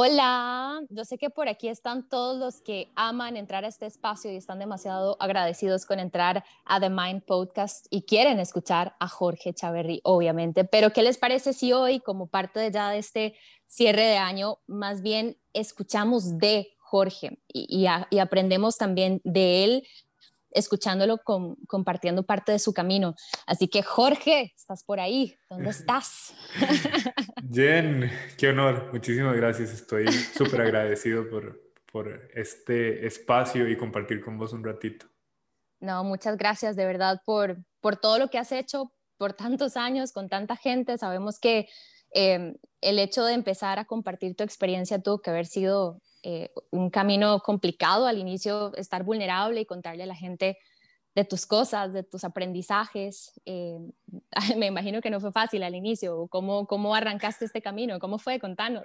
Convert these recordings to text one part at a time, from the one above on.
Hola, yo sé que por aquí están todos los que aman entrar a este espacio y están demasiado agradecidos con entrar a The Mind Podcast y quieren escuchar a Jorge Chaverri, obviamente. Pero, ¿qué les parece si hoy, como parte de ya de este cierre de año, más bien escuchamos de Jorge y, aprendemos también de él escuchándolo, compartiendo parte de su camino. Así que Jorge, estás por ahí, ¿dónde estás? Jen, qué honor, muchísimas gracias, estoy súper agradecido por, por este espacio y compartir con vos un ratito. No, muchas gracias de verdad por, por todo lo que has hecho por tantos años con tanta gente. Sabemos que em, el hecho de empezar a compartir tu experiencia tuvo que haber sido eh, un camino complicado al inicio, estar vulnerable y contarle a la gente de tus cosas, de tus aprendizajes. Eh, me imagino que no fue fácil al inicio. ¿Cómo, ¿Cómo arrancaste este camino? ¿Cómo fue? Contanos.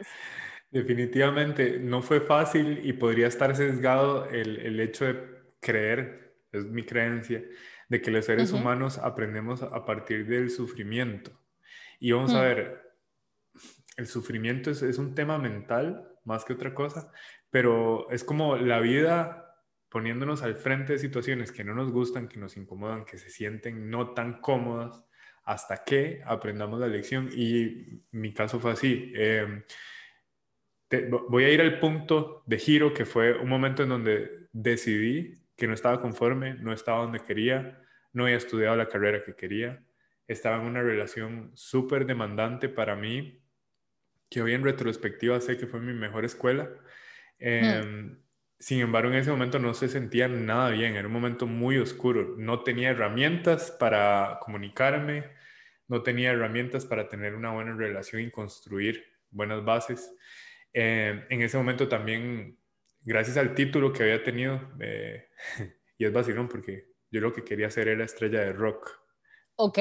Definitivamente no fue fácil y podría estar sesgado el, el hecho de creer, es mi creencia, de que los seres humanos aprendemos a partir del sufrimiento. Y vamos a mm. ver, el sufrimiento es, es un tema mental más que otra cosa, pero es como la vida poniéndonos al frente de situaciones que no nos gustan, que nos incomodan, que se sienten no tan cómodas, hasta que aprendamos la lección. Y mi caso fue así. Em, voy a ir al punto de giro, que fue un momento en donde decidí que no estaba conforme, no estaba donde quería, no había estudiado la carrera que quería, estaba en una relación súper demandante para mí, que hoy en retrospectiva sé que fue mi mejor escuela. Em, sin embargo, en ese momento no se sentía nada bien, era un momento muy oscuro. No tenía herramientas para comunicarme, no tenía herramientas para tener una buena relación y construir buenas bases. Em, en ese momento también, gracias al título que había tenido, eh, y es vacilón porque yo lo que quería hacer era estrella de rock. Ok,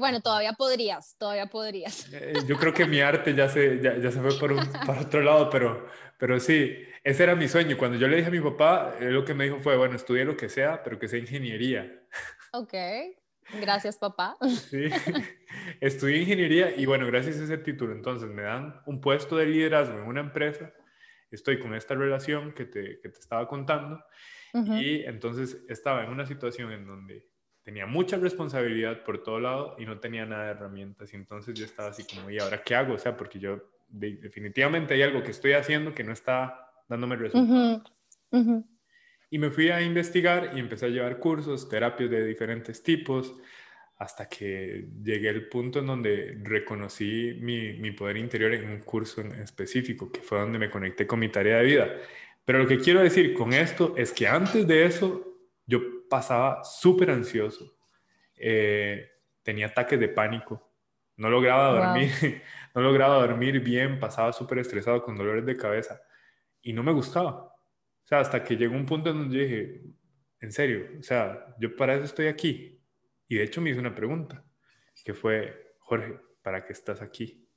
bueno, todavía podrías, todavía podrías. Eh, yo creo que mi arte ya se, ya, ya se fue por, un, por, otro lado, pero, pero sí, ese era mi sueño. Cuando yo le dije a mi papá, lo que me dijo fue, bueno, estudie lo que sea, pero que sea ingeniería. Ok, gracias papá. Sí, estudié ingeniería y bueno, gracias a ese título, entonces me dan un puesto de liderazgo en una empresa, estoy con esta relación que te, que te estaba contando y entonces estaba en una situación en donde tenía mucha responsabilidad por todo lado y no tenía nada de herramientas. Y entonces yo estaba así como, ¿y ahora qué hago? O sea, porque yo definitivamente hay algo que estoy haciendo que no está dándome resultados. Y me fui a investigar y empecé a llevar cursos, terapias de diferentes tipos, hasta que llegué al punto en donde reconocí mi, mi poder interior en un curso en específico, que fue donde me conecté con mi tarea de vida. Pero lo que quiero decir con esto es que antes de eso yo pasaba súper ansioso, eh, tenía ataques de pánico, no lograba dormir, no lograba dormir bien, pasaba súper estresado con dolores de cabeza y no me gustaba. O sea, hasta que llegó un punto en donde dije, en serio, o sea, yo para eso estoy aquí. Y de hecho me hice una pregunta, que fue, Jorge, ¿para qué estás aquí?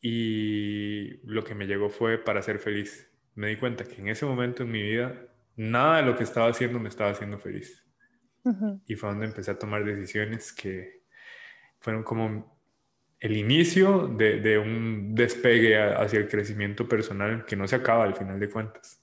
Y lo que me llegó fue para ser feliz. Me di cuenta que en ese momento en mi vida nada de lo que estaba haciendo me estaba haciendo feliz. Y fue donde empecé a tomar decisiones que fueron como el inicio de, un despegue hacia el crecimiento personal que no se acaba al final de cuentas.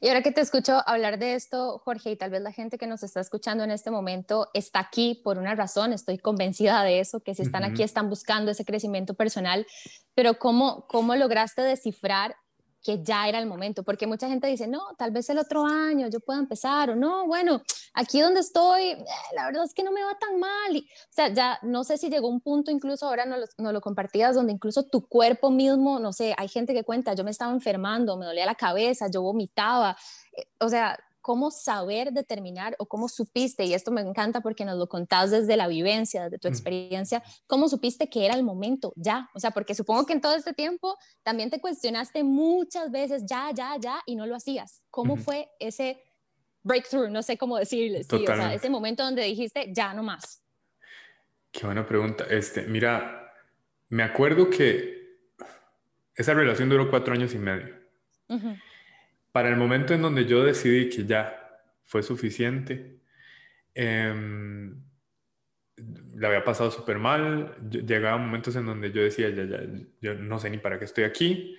Y ahora que te escucho hablar de esto, Jorge, y tal vez la gente que nos está escuchando en este momento está aquí por una razón, estoy convencida de eso, que si están aquí están buscando ese crecimiento personal, pero ¿cómo, cómo lograste descifrar que ya era el momento, porque mucha gente dice, no, tal vez el otro año yo pueda empezar, o no, bueno, aquí donde estoy, eh, la verdad es que no me va tan mal. Y, o sea, ya no sé si llegó un punto, incluso ahora no lo, lo compartías, donde incluso tu cuerpo mismo, no sé, hay gente que cuenta, yo me estaba enfermando, me dolía la cabeza, yo vomitaba, eh, o sea, cómo saber determinar o cómo supiste, y esto me encanta porque nos lo contás desde la vivencia, desde tu mm. experiencia, cómo supiste que era el momento ya, o sea, porque supongo que en todo este tiempo también te cuestionaste muchas veces ya, ya, ya, y no lo hacías. ¿Cómo fue ese breakthrough? No sé cómo decirle, sí, o sea, ese momento donde dijiste ya no más. Qué buena pregunta. Este, mira, me acuerdo que esa relación duró cuatro años y medio. Para el momento en donde yo decidí que ya fue suficiente, eh, la había pasado súper mal, llegaba momentos en donde yo decía, ya, ya, yo no sé ni para qué estoy aquí,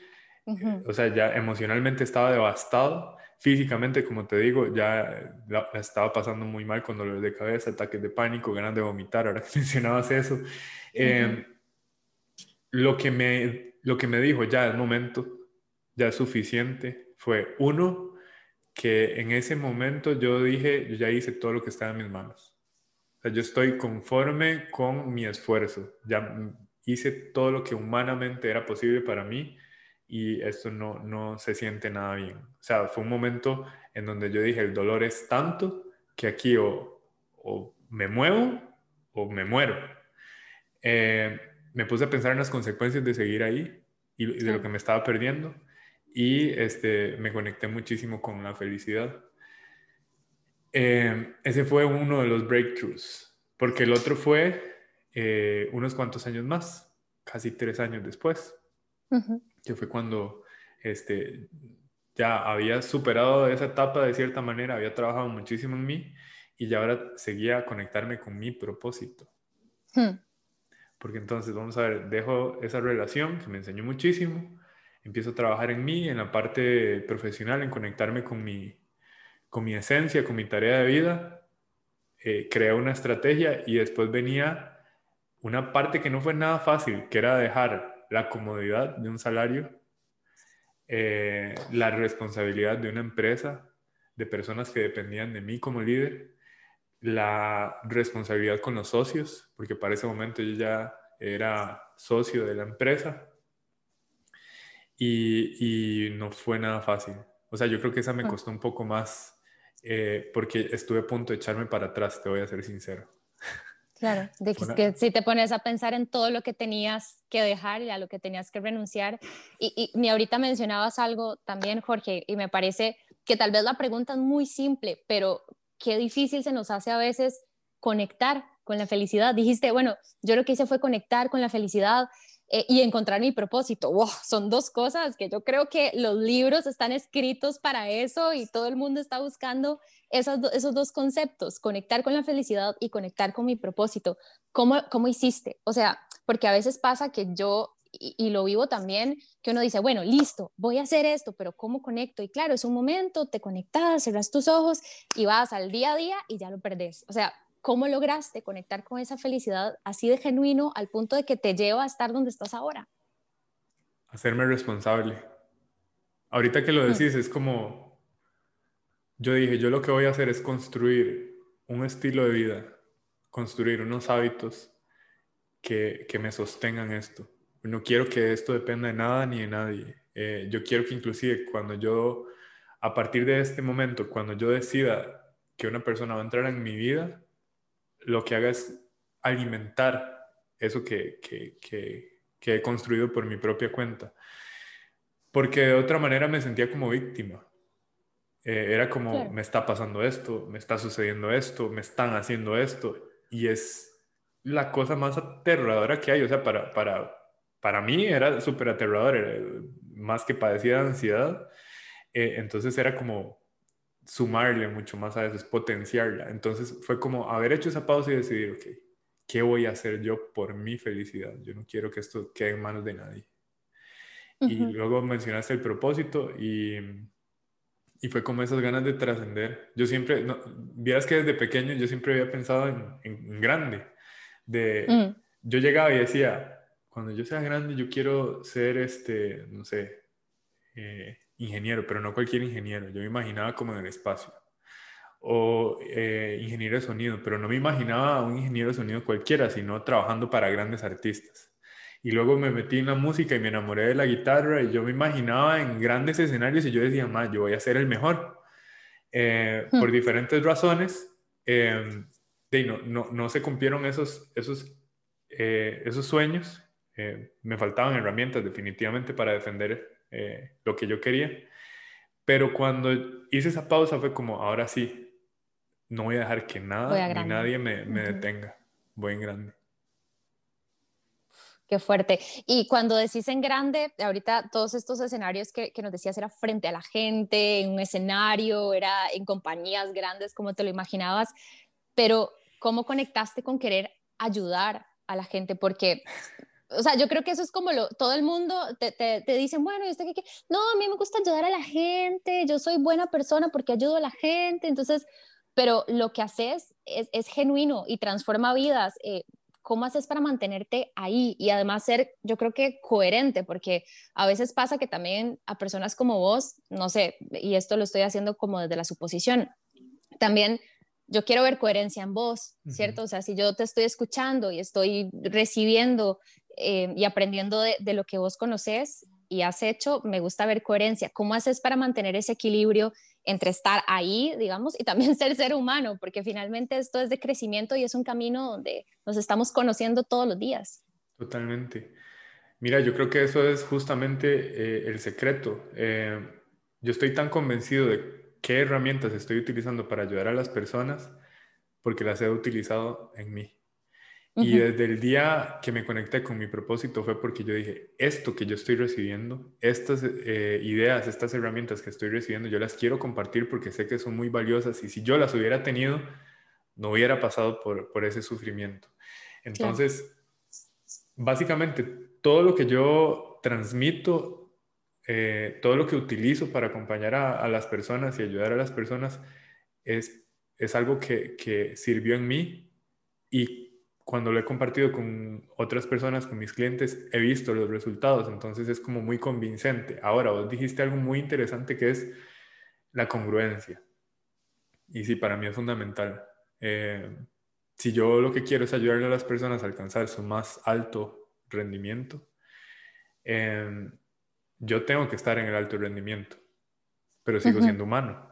O sea, ya emocionalmente estaba devastado. Físicamente, como te digo, ya la, estaba pasando muy mal con dolores de cabeza, ataques de pánico, ganas de vomitar, ahora que mencionabas eso. Em, lo, que me, lo que me dijo, ya es momento, ya es suficiente, fue uno, que en ese momento yo dije, yo ya hice todo lo que estaba en mis manos. O sea, yo estoy conforme con mi esfuerzo. Ya hice todo lo que humanamente era posible para mí y esto no, no se siente nada bien. O sea, fue un momento en donde yo dije, el dolor es tanto que aquí o, o me muevo o me muero. Eh, me puse a pensar en las consecuencias de seguir ahí y de lo que me estaba perdiendo y este, me conecté muchísimo con la felicidad. Eh, ese fue uno de los breakthroughs, porque el otro fue eh, unos cuantos años más, casi tres años después, que fue cuando este, ya había superado esa etapa de cierta manera, había trabajado muchísimo en mí y ya ahora seguía a conectarme con mi propósito. Hmm. Porque entonces, vamos a ver, dejo esa relación que me enseñó muchísimo, empiezo a trabajar en mí, en la parte profesional, en conectarme con mi, con mi esencia, con mi tarea de vida, eh, creé una estrategia y después venía una parte que no fue nada fácil, que era dejar la comodidad de un salario, eh, la responsabilidad de una empresa, de personas que dependían de mí como líder, la responsabilidad con los socios, porque para ese momento yo ya era socio de la empresa, y, no fue nada fácil. O sea, yo creo que esa me ah. costó un poco más eh, porque estuve a punto de echarme para atrás, te voy a ser sincero. Claro, de que, si te pones a pensar en todo lo que tenías que dejar y a lo que tenías que renunciar, y, y, ahorita mencionabas algo también, Jorge, y me parece que tal vez la pregunta es muy simple, pero qué difícil se nos hace a veces conectar con la felicidad. Dijiste, bueno, yo lo que hice fue conectar con la felicidad, eh, y encontrar mi propósito. Wow, son dos cosas que yo creo que los libros están escritos para eso y todo el mundo está buscando esos, esos dos conceptos, conectar con la felicidad y conectar con mi propósito. ¿Cómo, ¿Cómo hiciste? O sea, porque a veces pasa que yo y, lo vivo también, que uno dice, bueno, listo, voy a hacer esto, pero ¿cómo conecto? Y claro, es un momento, te conectas, cerras tus ojos y vas al día a día y ya lo perdés. O sea, ¿Cómo lograste conectar con esa felicidad así de genuino al punto de que te lleva a estar donde estás ahora? Hacerme responsable. Ahorita que lo mm. decís, es como, yo dije, yo lo que voy a hacer es construir un estilo de vida, construir unos hábitos que, que me sostengan esto. No quiero que esto dependa de nada ni de nadie. Eh, yo quiero que inclusive cuando yo, a partir de este momento, cuando yo decida que una persona va a entrar en mi vida, lo que haga es alimentar eso que, he construido por mi propia cuenta. Porque de otra manera me sentía como víctima. Eh, era como, me está pasando esto, me está sucediendo esto, me están haciendo esto. Y es la cosa más aterradora que hay. O sea, para, para, para mí era súper aterrador, más que padecía de ansiedad. Eh, entonces era como, sumarle mucho más a eso, es potenciarla. Entonces fue como haber hecho esa pausa y decidir, ok, ¿qué voy a hacer yo por mi felicidad? Yo no quiero que esto quede en manos de nadie. Y luego mencionaste el propósito y, y fue como esas ganas de trascender. Yo siempre, no, vieras que desde pequeño yo siempre había pensado en, en, grande. De, mm. Yo llegaba y decía, cuando yo sea grande yo quiero ser, este, no sé, eh, ingeniero, pero no cualquier ingeniero. Yo me imaginaba como en el espacio. O eh, ingeniero de sonido, pero no me imaginaba un ingeniero de sonido cualquiera, sino trabajando para grandes artistas. Y luego me metí en la música y me enamoré de la guitarra y yo me imaginaba en grandes escenarios y yo decía, más, yo voy a ser el mejor. Eh, hmm. Por diferentes razones, em, no, no, no, se cumplieron esos, esos, eh, esos sueños. me faltaban herramientas definitivamente para defender eh, lo que yo quería. Pero cuando hice esa pausa fue como, ahora sí, no voy a dejar que nada ni nadie me, detenga. Voy en grande. Qué fuerte. Y cuando decís en grande, ahorita todos estos escenarios que, que, nos decías era frente a la gente, en un escenario, era en compañías grandes como te lo imaginabas, pero ¿cómo conectaste con querer ayudar a la gente? Porque o sea, yo creo que eso es como lo, todo el mundo te, te, te dicen, bueno, ¿y usted qué, No, a mí me gusta ayudar a la gente, yo soy buena persona porque ayudo a la gente, entonces, pero lo que haces es, es genuino y transforma vidas. Eh, ¿Cómo haces para mantenerte ahí y además ser, yo creo que coherente? Porque a veces pasa que también a personas como vos, no sé, y esto lo estoy haciendo como desde la suposición, también yo quiero ver coherencia en vos, ¿cierto? O sea, si yo te estoy escuchando y estoy recibiendo eh, y aprendiendo de, lo que vos conoces y has hecho, me gusta ver coherencia. ¿Cómo haces para mantener ese equilibrio entre estar ahí, digamos, y también ser ser humano? Porque finalmente esto es de crecimiento y es un camino donde nos estamos conociendo todos los días. Totalmente. Mira, yo creo que eso es justamente eh, el secreto. Eh, yo estoy tan convencido de qué herramientas estoy utilizando para ayudar a las personas porque las he utilizado en mí. Y desde el día que me conecté con mi propósito fue porque yo dije, esto que yo estoy recibiendo, estas eh, ideas, estas herramientas que estoy recibiendo, yo las quiero compartir porque sé que son muy valiosas y si yo las hubiera tenido, no hubiera pasado por, por ese sufrimiento. Entonces, básicamente, todo lo que yo transmito, eh, todo lo que utilizo para acompañar a, las personas y ayudar a las personas, es, es algo que, que sirvió en mí y cuando lo he compartido con otras personas, con mis clientes, he visto los resultados, entonces es como muy convincente. Ahora, vos dijiste algo muy interesante que es la congruencia. Y sí, para mí es fundamental. Eh, si yo lo que quiero es ayudarle a las personas a alcanzar su más alto rendimiento, eh, yo tengo que estar en el alto rendimiento, pero sigo siendo humano.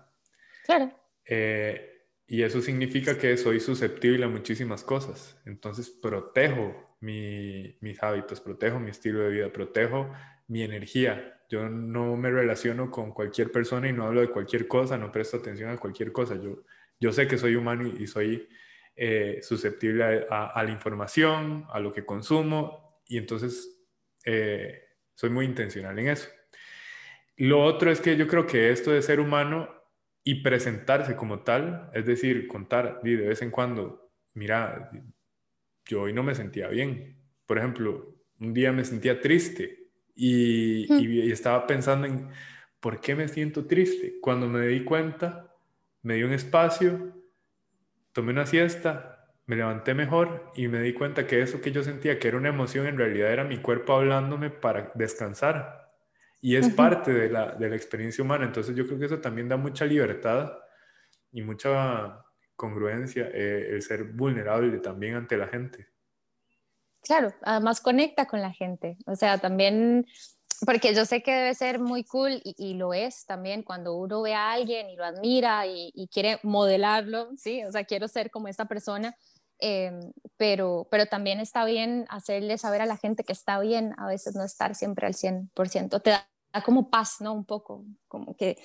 Claro. Eh, y eso significa que soy susceptible a muchísimas cosas. Entonces protejo mis hábitos, protejo mi estilo de vida, protejo mi energía. Yo no me relaciono con cualquier persona y no hablo de cualquier cosa, no presto atención a cualquier cosa. Yo, yo sé que soy humano y, soy eh, susceptible a, la información, a lo que consumo y entonces eh, soy muy intencional en eso. Lo otro es que yo creo que esto de ser humano y presentarse como tal, es decir, contar de vez en cuando, mira, yo hoy no me sentía bien. Por ejemplo, un día me sentía triste y, y, estaba pensando en por qué me siento triste. Cuando me di cuenta, me di un espacio, tomé una siesta, me levanté mejor y me di cuenta que eso que yo sentía que era una emoción en realidad era mi cuerpo hablándome para descansar y es parte de la, de la, experiencia humana. Entonces yo creo que eso también da mucha libertad y mucha congruencia, eh, el ser vulnerable también ante la gente. Claro, además conecta con la gente. O sea, también, porque yo sé que debe ser muy cool y, lo es también cuando uno ve a alguien y lo admira y, quiere modelarlo, ¿sí? O sea, quiero ser como esta persona. Em, pero, pero también está bien hacerle saber a la gente que está bien, a veces no estar siempre al 100%. Te da como paz, ¿no? Un poco, como que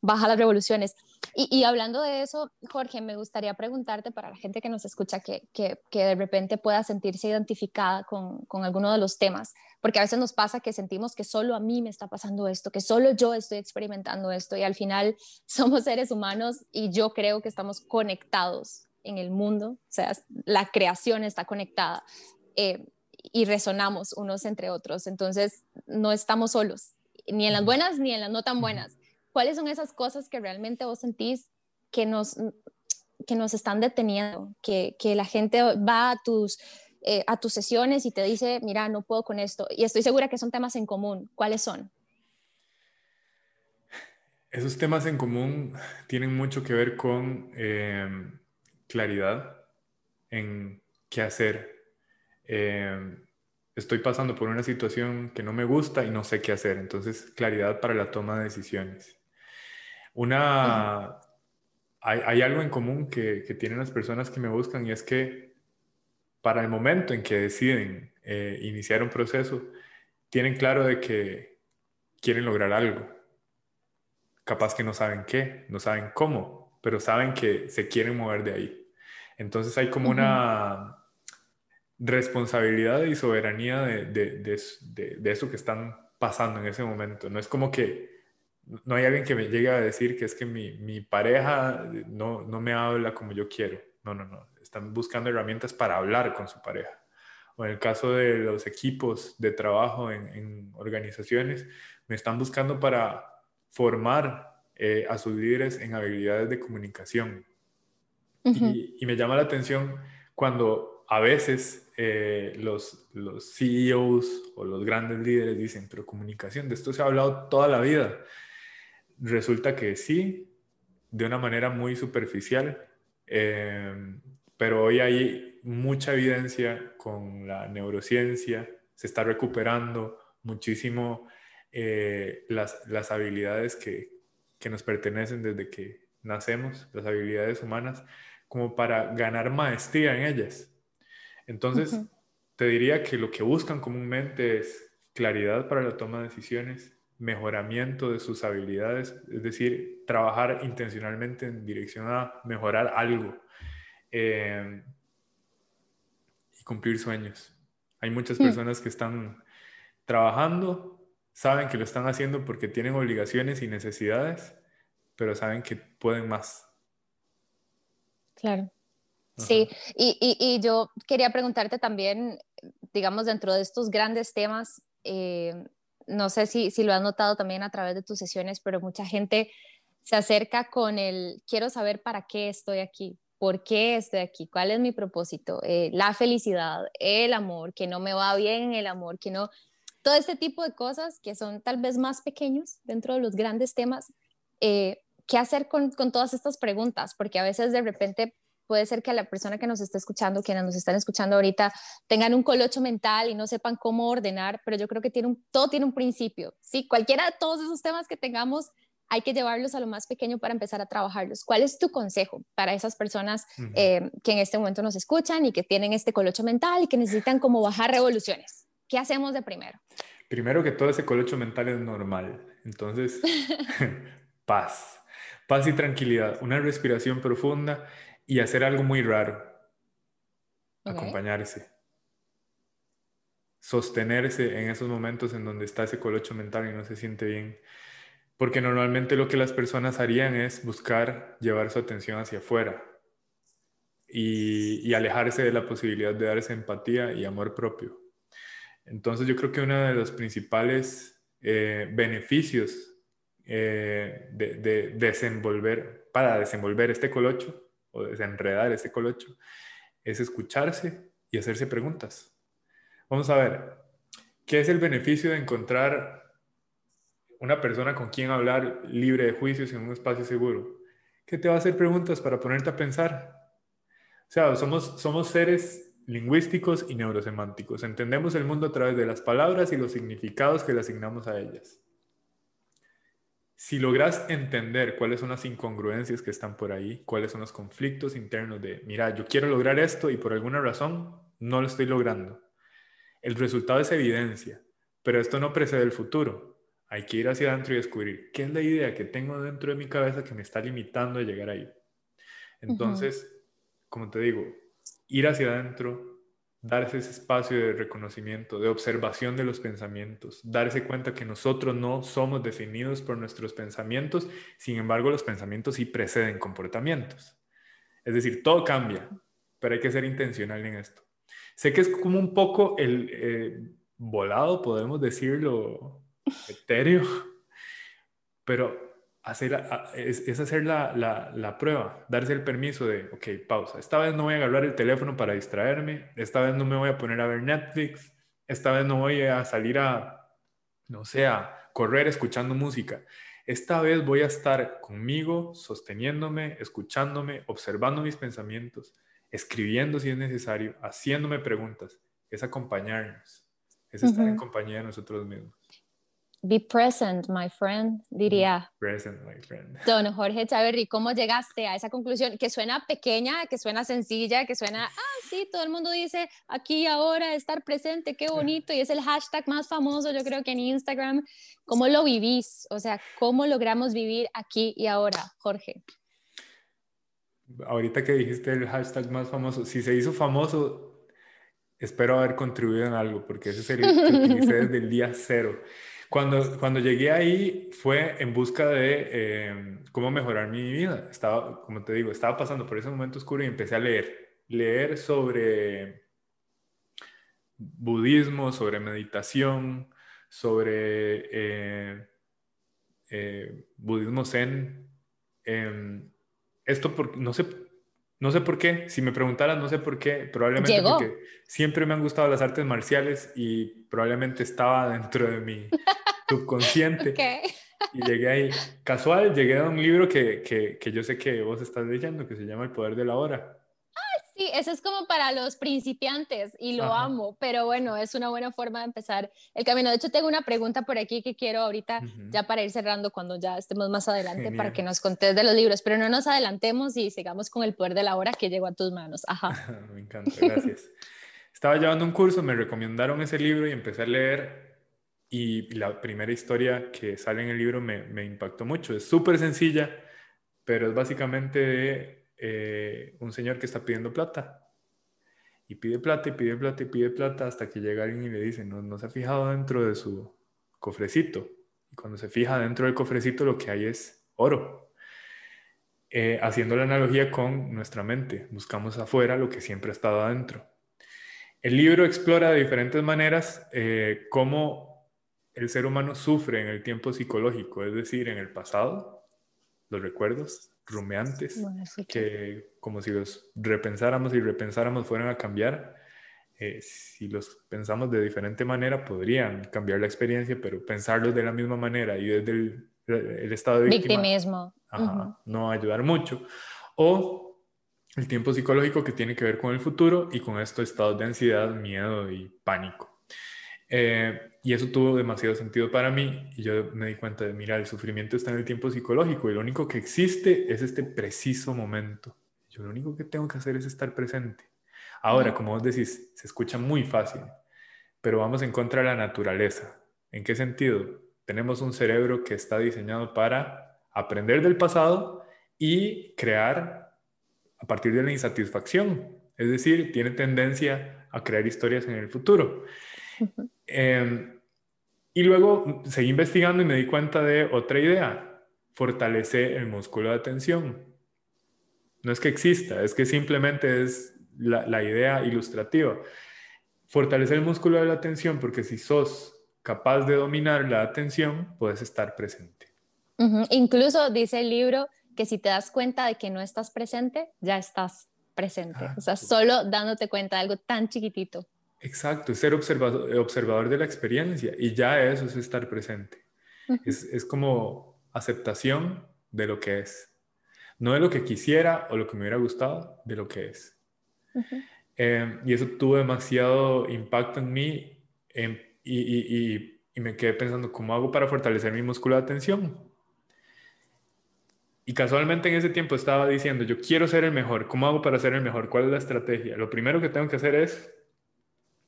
baja las revoluciones. Y, hablando de eso, Jorge, me gustaría preguntarte para la gente que nos escucha que, que, que de repente pueda sentirse identificada con, con, alguno de los temas, porque a veces nos pasa que sentimos que solo a mí me está pasando esto, que solo yo estoy experimentando esto y al final somos seres humanos y yo creo que estamos conectados en el mundo, o sea, la creación está conectada. Eh, y resonamos unos entre otros, entonces no estamos solos, ni en las buenas ni en las no tan buenas. ¿Cuáles son esas cosas que realmente vos sentís que nos, que nos están deteniendo? Que, que la gente va a tus, eh, a tus sesiones y te dice, mira, no puedo con esto. Y estoy segura que son temas en común. ¿Cuáles son? Esos temas en común tienen mucho que ver con em, claridad en qué hacer. Eh, estoy pasando por una situación que no me gusta y no sé qué hacer. Entonces, claridad para la toma de decisiones. Una, hay, algo en común que, tienen las personas que me buscan y es que para el momento en que deciden eh, iniciar un proceso, tienen claro de que quieren lograr algo. Capaz que no saben qué, no saben cómo, pero saben que se quieren mover de ahí. Entonces hay como una responsabilidad y soberanía de, de, eso que están pasando en ese momento. No es como que no hay alguien que me llegue a decir que es que mi, mi pareja no, no, me habla como yo quiero. No, no, no. Están buscando herramientas para hablar con su pareja o en el caso de los equipos de trabajo en, organizaciones, me están buscando para formar eh, a sus líderes en habilidades de comunicación. y, me llama la atención cuando a veces eh, los, los CEOs o los grandes líderes dicen, pero comunicación, de esto se ha hablado toda la vida. Resulta que sí, de una manera muy superficial, eh, pero hoy hay mucha evidencia con la neurociencia, se está recuperando muchísimo eh, las, las, habilidades que, que, nos pertenecen desde que nacemos, las habilidades humanas, como para ganar maestría en ellas. Entonces, te diría que lo que buscan comúnmente es claridad para la toma de decisiones, mejoramiento de sus habilidades, es decir, trabajar intencionalmente en dirección a mejorar algo eh, y cumplir sueños. Hay muchas mm. personas que están trabajando, saben que lo están haciendo porque tienen obligaciones y necesidades, pero saben que pueden más. Claro. Sí, y, y, yo quería preguntarte también, digamos, dentro de estos grandes temas, eh, no sé si, si lo has notado también a través de tus sesiones, pero mucha gente se acerca con el, quiero saber para qué estoy aquí, por qué estoy aquí, cuál es mi propósito, eh, la felicidad, el amor, que no me va bien el amor, que no, todo este tipo de cosas que son tal vez más pequeños dentro de los grandes temas. Eh, ¿Qué hacer con, con todas estas preguntas? Porque a veces de repente puede ser que la persona que nos está escuchando, quienes nos están escuchando ahorita, tengan un colocho mental y no sepan cómo ordenar, pero yo creo que tiene un, todo tiene un principio. ¿sí? Cualquiera de todos esos temas que tengamos, hay que llevarlos a lo más pequeño para empezar a trabajarlos. ¿Cuál es tu consejo para esas personas eh, que en este momento nos escuchan y que tienen este colocho mental y que necesitan como bajar revoluciones? ¿Qué hacemos de primero? Primero que todo ese colocho mental es normal. Entonces, paz. Paz y tranquilidad. Una respiración profunda y hacer algo muy raro. Acompañarse. Sostenerse en esos momentos en donde está ese colocho mental y no se siente bien. Porque normalmente lo que las personas harían es buscar llevar su atención hacia afuera y, alejarse de la posibilidad de darse empatía y amor propio. Entonces yo creo que uno de los principales eh, beneficios eh, de desenvolver, para desenvolver este colocho desenredar ese colocho, es escucharse y hacerse preguntas. Vamos a ver, ¿qué es el beneficio de encontrar una persona con quien hablar libre de juicios en un espacio seguro? ¿Qué te va a hacer preguntas para ponerte a pensar? O sea, somos, somos seres lingüísticos y neurosemánticos. Entendemos el mundo a través de las palabras y los significados que le asignamos a ellas si logras entender cuáles son las incongruencias que están por ahí, cuáles son los conflictos internos de, mira, yo quiero lograr esto y por alguna razón no lo estoy logrando. El resultado es evidencia, pero esto no precede el futuro. Hay que ir hacia adentro y descubrir qué es la idea que tengo dentro de mi cabeza que me está limitando a llegar ahí. Entonces, como te digo, ir hacia adentro, darse ese espacio de reconocimiento, de observación de los pensamientos, darse cuenta que nosotros no somos definidos por nuestros pensamientos, sin embargo los pensamientos sí preceden comportamientos. Es decir, todo cambia, pero hay que ser intencional en esto. Sé que es como un poco el eh, volado, podemos decirlo, etéreo, pero hacer, es, hacer la, la, la, prueba, darse el permiso de, ok, pausa, esta vez no voy a agarrar el teléfono para distraerme, esta vez no me voy a poner a ver Netflix, esta vez no voy a salir a, no sé, a correr escuchando música. Esta vez voy a estar conmigo, sosteniéndome, escuchándome, observando mis pensamientos, escribiendo si es necesario, haciéndome preguntas. Es acompañarnos, es estar en compañía de nosotros mismos. Be present, my friend, diría. Present, my friend. Don Jorge Chaverri, ¿cómo llegaste a esa conclusión que suena pequeña, que suena sencilla, que suena, ah, sí, todo el mundo dice aquí ahora, estar presente, qué bonito, y es el hashtag más famoso, yo creo que en Instagram. ¿Cómo lo vivís? O sea, ¿cómo logramos vivir aquí y ahora, Jorge? Ahorita que dijiste el hashtag más famoso, si se hizo famoso, espero haber contribuido en algo, porque ese es el que utilicé desde el día cero. Cuando, cuando llegué ahí fue en busca de em, cómo mejorar mi vida. Estaba, como te digo, estaba pasando por ese momento oscuro y empecé a leer. Leer sobre budismo, sobre meditación, sobre eh, eh, budismo zen. Em, esto por, no sé, no sé por qué, si me preguntaras, no sé por qué, probablemente porque siempre me han gustado las artes marciales y probablemente estaba dentro de mi subconsciente. Y llegué ahí, casual, llegué a un libro que, que, que yo sé que vos estás leyendo, que se llama El Poder de la Hora. Eso es como para los principiantes y lo amo, pero bueno, es una buena forma de empezar el camino. De hecho, tengo una pregunta por aquí que quiero ahorita, ya para ir cerrando cuando ya estemos más adelante, para que nos contes de los libros, pero no nos adelantemos y sigamos con el poder de la hora que llegó a tus manos. Ajá. Me encanta, gracias. Estaba llevando un curso, me recomendaron ese libro y empecé a leer y la primera historia que sale en el libro me, me impactó mucho. Es súper sencilla, pero es básicamente de eh, un señor que está pidiendo plata. Y pide plata y pide plata y pide plata hasta que llega alguien y le dice, no, no se ha fijado dentro de su cofrecito. Y cuando se fija dentro del cofrecito lo que hay es oro. Eh, haciendo la analogía con nuestra mente, buscamos afuera lo que siempre ha estado adentro. El libro explora de diferentes maneras eh, cómo el ser humano sufre en el tiempo psicológico, es decir, en el pasado, los recuerdos, rumeantes, que como si los repensáramos y repensáramos fueran a cambiar. Eh, si los pensamos de diferente manera, podrían cambiar la experiencia, pero pensarlos de la misma manera y desde el, el estado de víctima, victimismo no va a ayudar mucho. O el tiempo psicológico que tiene que ver con el futuro y con estos estados de ansiedad, miedo y pánico. Eh, y eso tuvo demasiado sentido para mí y yo me di cuenta de, mira, el sufrimiento está en el tiempo psicológico y lo único que existe es este preciso momento. Yo lo único que tengo que hacer es estar presente. Ahora, como vos decís, se escucha muy fácil, pero vamos en contra de la naturaleza. ¿En qué sentido? Tenemos un cerebro que está diseñado para aprender del pasado y crear a partir de la insatisfacción. Es decir, tiene tendencia a crear historias en el futuro. Em, y luego seguí investigando y me di cuenta de otra idea, fortalecer el músculo de atención. No es que exista, es que simplemente es la, idea ilustrativa. Fortalecer el músculo de la atención porque si sos capaz de dominar la atención, puedes estar presente. Incluso dice el libro que si te das cuenta de que no estás presente, ya estás presente. o sea, solo dándote cuenta de algo tan chiquitito. Exacto, es ser observador, observador de la experiencia y ya eso es estar presente. es, como aceptación de lo que es. No de lo que quisiera o lo que me hubiera gustado, de lo que es. Em, y eso tuvo demasiado impacto en mí em, y, y, me quedé pensando, ¿cómo hago para fortalecer mi músculo de atención? Y casualmente en ese tiempo estaba diciendo, yo quiero ser el mejor, ¿cómo hago para ser el mejor? ¿Cuál es la estrategia? Lo primero que tengo que hacer es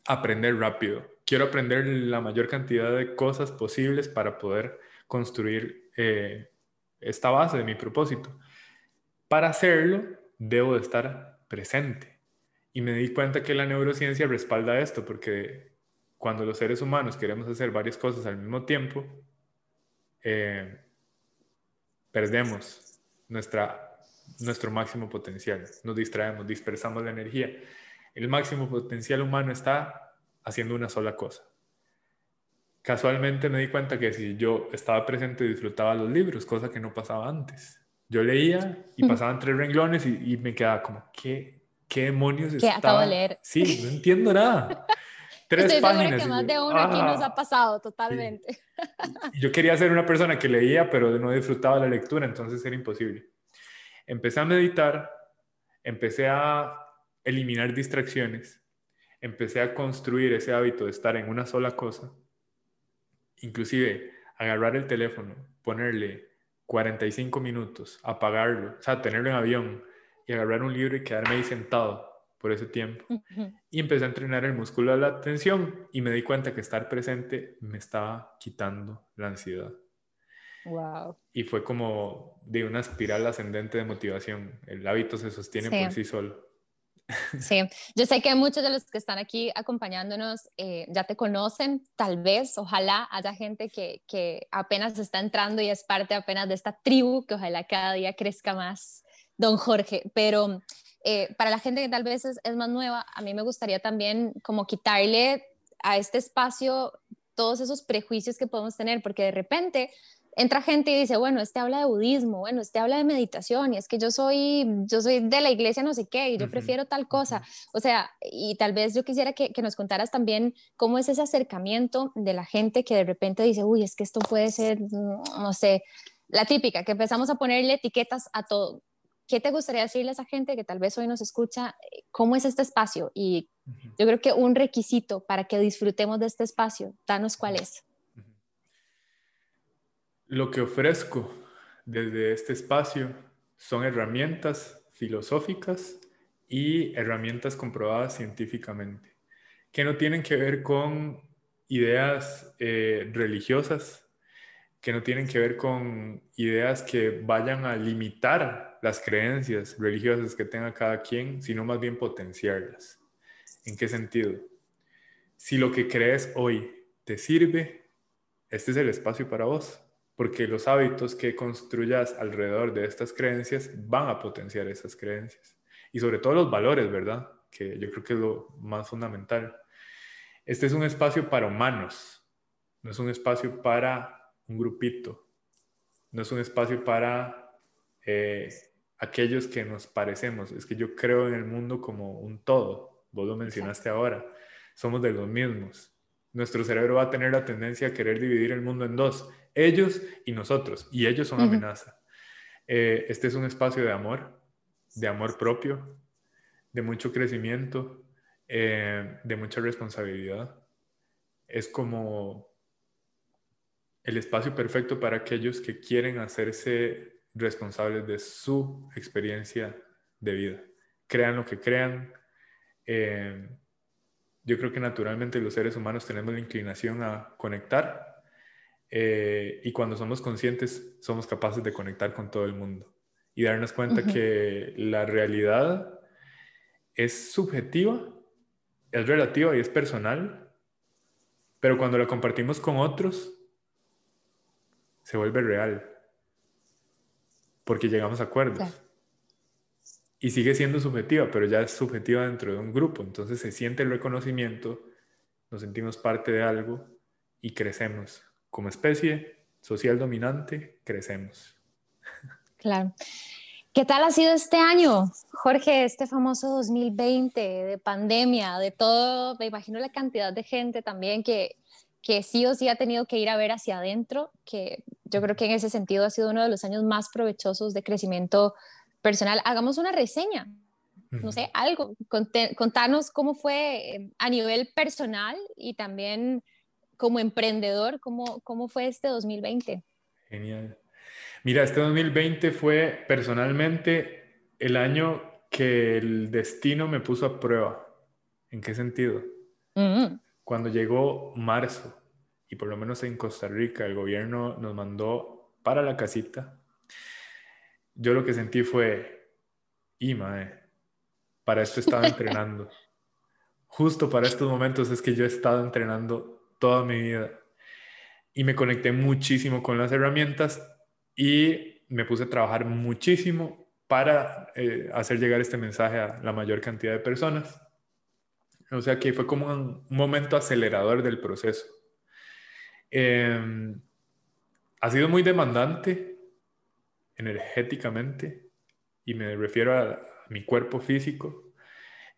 aprender rápido. Quiero aprender la mayor cantidad de cosas posibles para poder construir eh, esta base de mi propósito. Para hacerlo, debo de estar presente. Y me di cuenta que la neurociencia respalda esto, porque cuando los seres humanos queremos hacer varias cosas al mismo tiempo, eh, perdemos nuestra, nuestro máximo potencial, nos distraemos, dispersamos la energía el máximo potencial humano está haciendo una sola cosa. Casualmente me di cuenta que si yo estaba presente disfrutaba los libros, cosa que no pasaba antes. Yo leía y pasaban tres renglones y, me quedaba como, ¿qué, qué demonios ¿Qué acabo de leer? Sí, no entiendo nada. Tres Estoy páginas. que más de uno aquí nos ah, ha pasado totalmente. Yo quería ser una persona que leía, pero no disfrutaba la lectura, entonces era imposible. Empecé a meditar, empecé a eliminar distracciones, empecé a construir ese hábito de estar en una sola cosa, inclusive agarrar el teléfono, ponerle 45 minutos, apagarlo, o sea, tenerlo en avión y agarrar un libro y quedarme ahí sentado por ese tiempo. Y empecé a entrenar el músculo de la atención y me di cuenta que estar presente me estaba quitando la ansiedad. Wow. Y fue como de una espiral ascendente de motivación. El hábito se sostiene por sí solo. Sí, yo sé que muchos de los que están aquí acompañándonos eh, ya te conocen, tal vez, ojalá haya gente que, que apenas está entrando y es parte apenas de esta tribu, que ojalá cada día crezca más, don Jorge, pero eh, para la gente que tal vez es, es más nueva, a mí me gustaría también como quitarle a este espacio todos esos prejuicios que podemos tener, porque de repente entra gente y dice, bueno, este habla de budismo, bueno, este habla de meditación, y es que yo soy, yo soy de la iglesia no sé qué, y yo prefiero tal cosa. O sea, y tal vez yo quisiera que, que, nos contaras también cómo es ese acercamiento de la gente que de repente dice, uy, es que esto puede ser, mm, no sé, la típica, que empezamos a ponerle etiquetas a todo. ¿Qué te gustaría decirle a esa gente que tal vez hoy nos escucha? ¿Cómo es este espacio? Y yo creo que un requisito para que disfrutemos de este espacio, danos cuál es. Lo que ofrezco desde este espacio son herramientas filosóficas y herramientas comprobadas científicamente, que no tienen que ver con ideas eh, religiosas, que no tienen que ver con ideas que vayan a limitar las creencias religiosas que tenga cada quien, sino más bien potenciarlas. ¿En qué sentido? Si lo que crees hoy te sirve, este es el espacio para vos porque los hábitos que construyas alrededor de estas creencias van a potenciar esas creencias. Y sobre todo los valores, ¿verdad? Que yo creo que es lo más fundamental. Este es un espacio para humanos, no es un espacio para un grupito, no es un espacio para eh, aquellos que nos parecemos. Es que yo creo en el mundo como un todo, vos lo mencionaste ahora, somos de los mismos. Nuestro cerebro va a tener la tendencia a querer dividir el mundo en dos ellos y nosotros, y ellos son amenaza. Eh, este es un espacio de amor, de amor propio, de mucho crecimiento, eh, de mucha responsabilidad. Es como el espacio perfecto para aquellos que quieren hacerse responsables de su experiencia de vida. Crean lo que crean. Eh, yo creo que naturalmente los seres humanos tenemos la inclinación a conectar eh, y cuando somos conscientes, somos capaces de conectar con todo el mundo y darnos cuenta que la realidad es subjetiva, es relativa y es personal, pero cuando la compartimos con otros, se vuelve real, porque llegamos a acuerdos. Y sigue siendo subjetiva, pero ya es subjetiva dentro de un grupo, entonces se siente el reconocimiento, nos sentimos parte de algo y crecemos como especie social dominante, crecemos. Claro. ¿Qué tal ha sido este año, Jorge, este famoso 2020 de pandemia, de todo? Me imagino la cantidad de gente también que, que sí o sí ha tenido que ir a ver hacia adentro, que yo creo que en ese sentido ha sido uno de los años más provechosos de crecimiento personal. Hagamos una reseña, no sé, algo, contanos cómo fue eh, a nivel personal y también como emprendedor, ¿cómo, cómo fue este 2020? Genial. Mira, este 2020 fue personalmente el año que el destino me puso a prueba. ¿En qué sentido? Mm. Cuando llegó marzo, y por lo menos en Costa Rica, el gobierno nos mandó para la casita, yo lo que sentí fue, y mae, para esto estaba entrenando. Justo para estos momentos es que yo he estado entrenando toda mi vida. Y me conecté muchísimo con las herramientas y me puse a trabajar muchísimo para eh, hacer llegar este mensaje a la mayor cantidad de personas. O sea que fue como un, momento acelerador del proceso. Em, ha sido muy demandante energéticamente y me refiero a, mi cuerpo físico.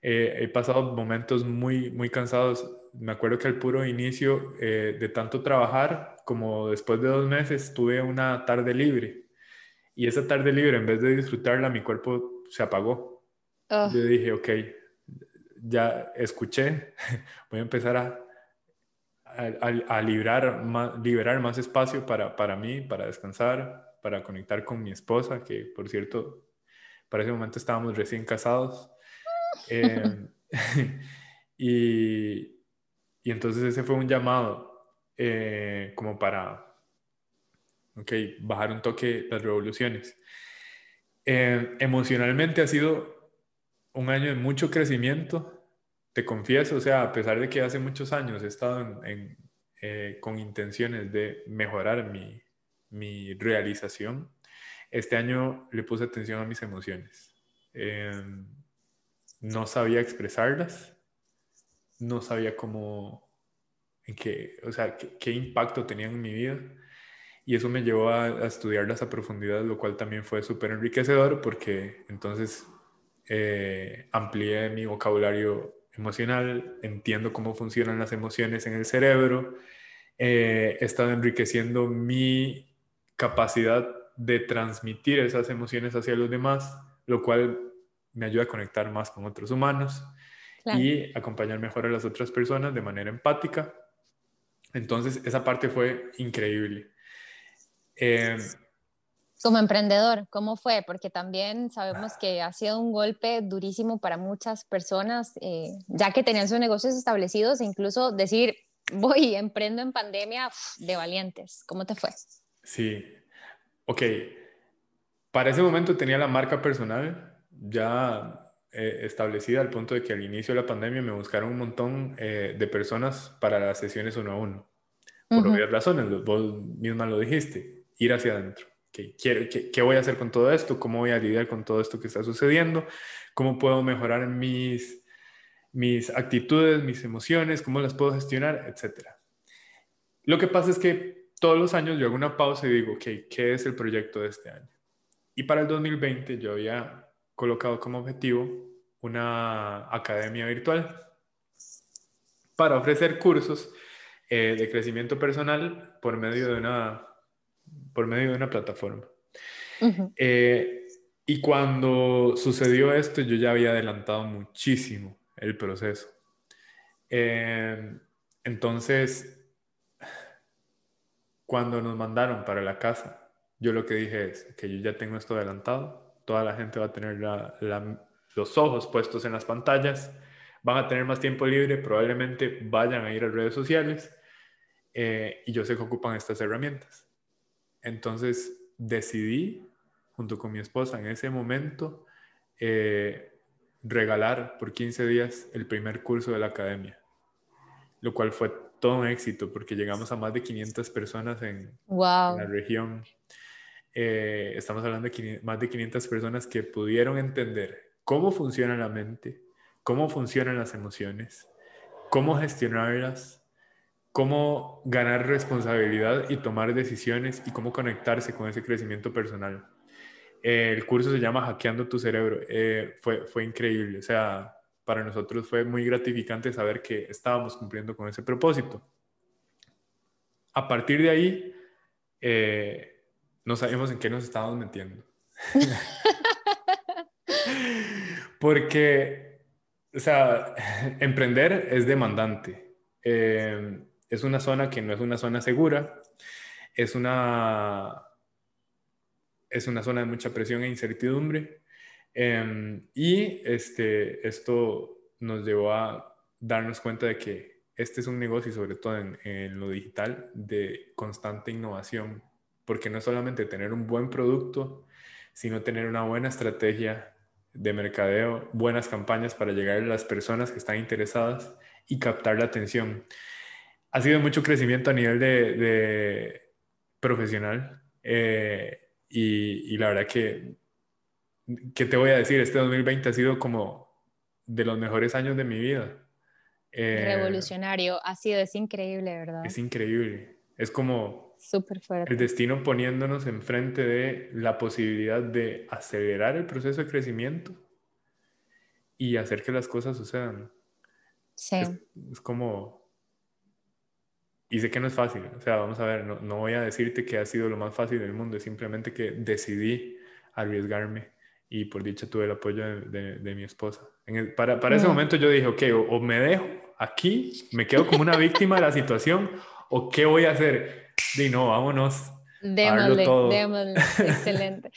Eh, he pasado momentos muy, muy cansados me acuerdo que al puro inicio eh, de tanto trabajar, como después de dos meses, tuve una tarde libre. Y esa tarde libre, en vez de disfrutarla, mi cuerpo se apagó. Oh. Yo dije, ok, ya escuché, voy a empezar a, a, liberar, más, liberar más espacio para, para mí, para descansar, para conectar con mi esposa, que por cierto, para ese momento estábamos recién casados. Eh, y, y entonces ese fue un llamado eh, como para, ok, bajar un toque las revoluciones. Eh, emocionalmente ha sido un año de mucho crecimiento, te confieso, o sea, a pesar de que hace muchos años he estado en, eh, con intenciones de mejorar mi, mi, realización, este año le puse atención a mis emociones. no sabía expresarlas, no sabía cómo, en qué, o sea, qué, impacto tenían en mi vida. Y eso me llevó a, estudiarlas a profundidad, lo cual también fue súper enriquecedor porque entonces eh, amplié mi vocabulario emocional, entiendo cómo funcionan las emociones en el cerebro, eh, he estado enriqueciendo mi capacidad de transmitir esas emociones hacia los demás, lo cual me ayuda a conectar más con otros humanos y acompañar mejor a las otras personas de manera empática. Entonces, esa parte fue increíble. Eh, como emprendedor, ¿cómo fue? Porque también sabemos que ha sido un golpe durísimo para muchas personas, eh, ya que tenían sus negocios establecidos, e incluso decir, voy, emprendo en pandemia, de valientes. ¿Cómo te fue? Sí, ok. Para ese momento tenía la marca personal ya eh, establecida al punto de que al inicio de la pandemia me buscaron un montón eh, de personas para las sesiones uno a uno. Por obvias razones, vos misma lo dijiste, ir hacia adentro. ¿Qué, quiero, qué, voy a hacer con todo esto? ¿Cómo voy a lidiar con todo esto que está sucediendo? ¿Cómo puedo mejorar mis, mis actitudes, mis emociones? ¿Cómo las puedo gestionar? Etcétera. Lo que pasa es que todos los años yo hago una pausa y digo, ok, ¿qué es el proyecto de este año? Y para el 2020 yo había colocado como objetivo una academia virtual para ofrecer cursos eh, de crecimiento personal por medio de una por medio de una plataforma. Eh, y cuando sucedió esto, yo ya había adelantado muchísimo el proceso. Eh, entonces, cuando nos mandaron para la casa, yo lo que dije es que yo ya tengo esto adelantado, toda la gente va a tener los ojos puestos en las pantallas, van a tener más tiempo libre, probablemente vayan a ir a redes sociales eh, y yo sé que ocupan estas herramientas. Entonces decidí, junto con mi esposa en ese momento, eh, regalar por 15 días el primer curso de la academia, lo cual fue todo un éxito porque llegamos a más de 500 personas en, la región. Eh, estamos hablando de más de 500 personas que pudieron entender cómo funciona la mente, cómo funcionan las emociones, cómo gestionarlas, cómo ganar responsabilidad y tomar decisiones y cómo conectarse con ese crecimiento personal. el curso se llama Hackeando tu cerebro. Eh, fue, fue increíble. O sea, para nosotros fue muy gratificante saber que estábamos cumpliendo con ese propósito. A partir de ahí, eh, no sabemos en qué nos estábamos metiendo. Porque, o sea, emprender es demandante. Eh, es una zona que no es una zona segura, es una, es una zona de mucha presión e incertidumbre. Em, y este, esto nos llevó a darnos cuenta de que este es un negocio, sobre todo en, en lo digital, de constante innovación, porque no es solamente tener un buen producto, sino tener una buena estrategia de mercadeo, buenas campañas para llegar a las personas que están interesadas y captar la atención. Ha sido mucho crecimiento a nivel de, profesional eh, y, la verdad que, ¿qué te voy a decir? Este 2020 ha sido como de los mejores años de mi vida. Eh, Revolucionario, ha sido, es increíble, ¿verdad? Es increíble. Es como Súper fuerte. el destino poniéndonos enfrente de la posibilidad de acelerar el proceso de crecimiento y hacer que las cosas sucedan. Sí. es como y sé que no es fácil, o sea, vamos a ver, no, no, voy a decirte que ha sido lo más fácil del mundo, es simplemente que decidí arriesgarme y por dicha tuve el apoyo de, de, mi esposa. En para para ese mm. momento yo dije, ok, o, me dejo aquí, me quedo como una víctima de la situación, o qué voy a hacer. Y no, vámonos. Démosle, démosle, excelente.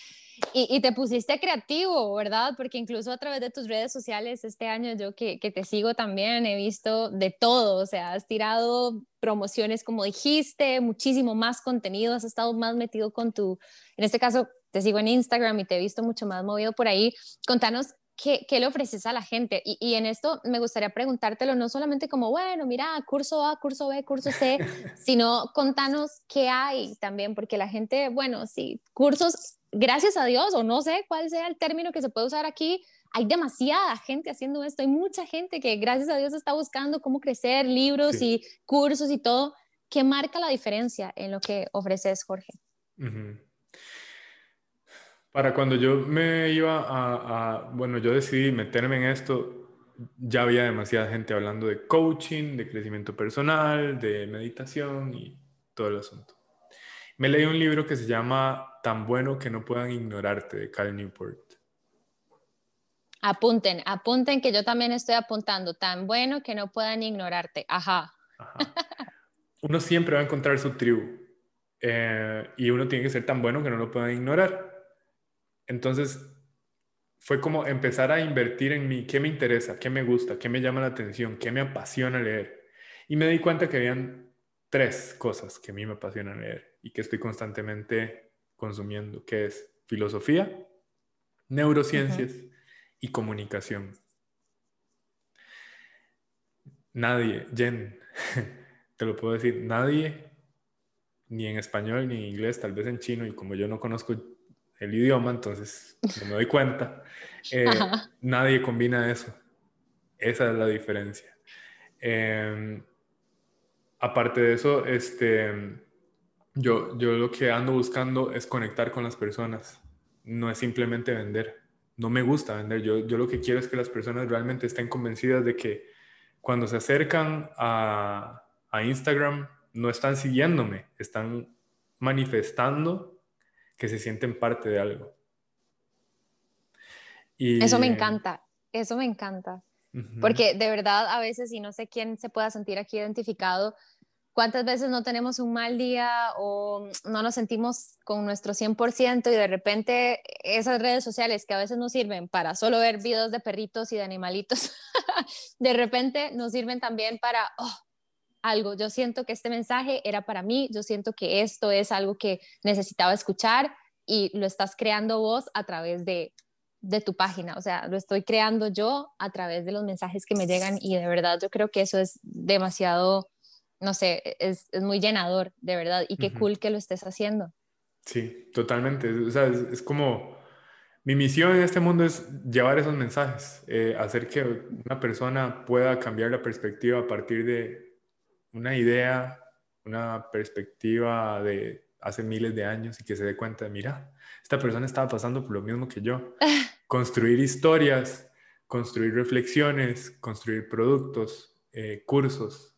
Y, te pusiste creativo, ¿verdad? Porque incluso a través de tus redes sociales este año yo que, que, te sigo también he visto de todo, o sea, has tirado promociones como dijiste, muchísimo más contenido, has estado más metido con tu, en este caso te sigo en Instagram y te he visto mucho más movido por ahí. Contanos ¿Qué, ¿qué, le ofreces a la gente? Y, y, en esto me gustaría preguntártelo no solamente como, bueno, mira, curso A, curso B, curso C, sino contanos qué hay también, porque la gente, bueno, sí, cursos gracias a Dios, o no sé cuál sea el término que se puede usar aquí, hay demasiada gente haciendo esto, hay mucha gente que gracias a Dios está buscando cómo crecer, libros y cursos y todo, que marca la diferencia en lo que ofreces, Jorge. Para cuando yo me iba a, a, bueno, yo decidí meterme en esto, ya había demasiada gente hablando de coaching, de crecimiento personal, de meditación y todo el asunto. Me leí un libro que se llama Tan bueno que no puedan ignorarte de Cal Newport. Apunten, apunten que yo también estoy apuntando. Tan bueno que no puedan ignorarte. Ajá. Uno siempre va a encontrar su tribu eh, y uno tiene que ser tan bueno que no lo puedan ignorar. Entonces, fue como empezar a invertir en mí, qué me interesa, qué me gusta, qué me llama la atención, qué me apasiona leer. Y me di cuenta que habían tres cosas que a mí me apasionan leer y que estoy constantemente consumiendo, que es filosofía, neurociencias y comunicación. Nadie, Jen, te lo puedo decir, nadie, ni en español ni en inglés, tal vez en chino, y como yo no conozco el idioma, entonces no me doy cuenta. Eh, nadie combina eso. Esa es la diferencia. Em, aparte de eso, este, yo, yo lo que ando buscando es conectar con las personas. No es simplemente vender. No me gusta vender. Yo, yo lo que quiero es que las personas realmente estén convencidas de que cuando se acercan a, a Instagram, no están siguiéndome, están manifestando que se sienten parte de algo. Y... Eso me encanta, eso me encanta. Porque de verdad a veces, y no sé quién se pueda sentir aquí identificado, cuántas veces no tenemos un mal día o no nos sentimos con nuestro 100% y de repente esas redes sociales que a veces nos sirven para solo ver videos de perritos y de animalitos, de repente nos sirven también para, oh, algo, yo siento que este mensaje era para mí, yo siento que esto es algo que necesitaba escuchar y lo estás creando vos a través de, tu página, o sea, lo estoy creando yo a través de los mensajes que me llegan y de verdad yo creo que eso es demasiado, no sé, es, muy llenador, de verdad, y qué cool que lo estés haciendo. Sí, totalmente, o sea, es, como... Mi misión en este mundo es llevar esos mensajes, eh, hacer que una persona pueda cambiar la perspectiva a partir de, una idea, una perspectiva de hace miles de años y que se dé cuenta de, mira, esta persona estaba pasando por lo mismo que yo. Construir historias, construir reflexiones, construir productos, eh, cursos.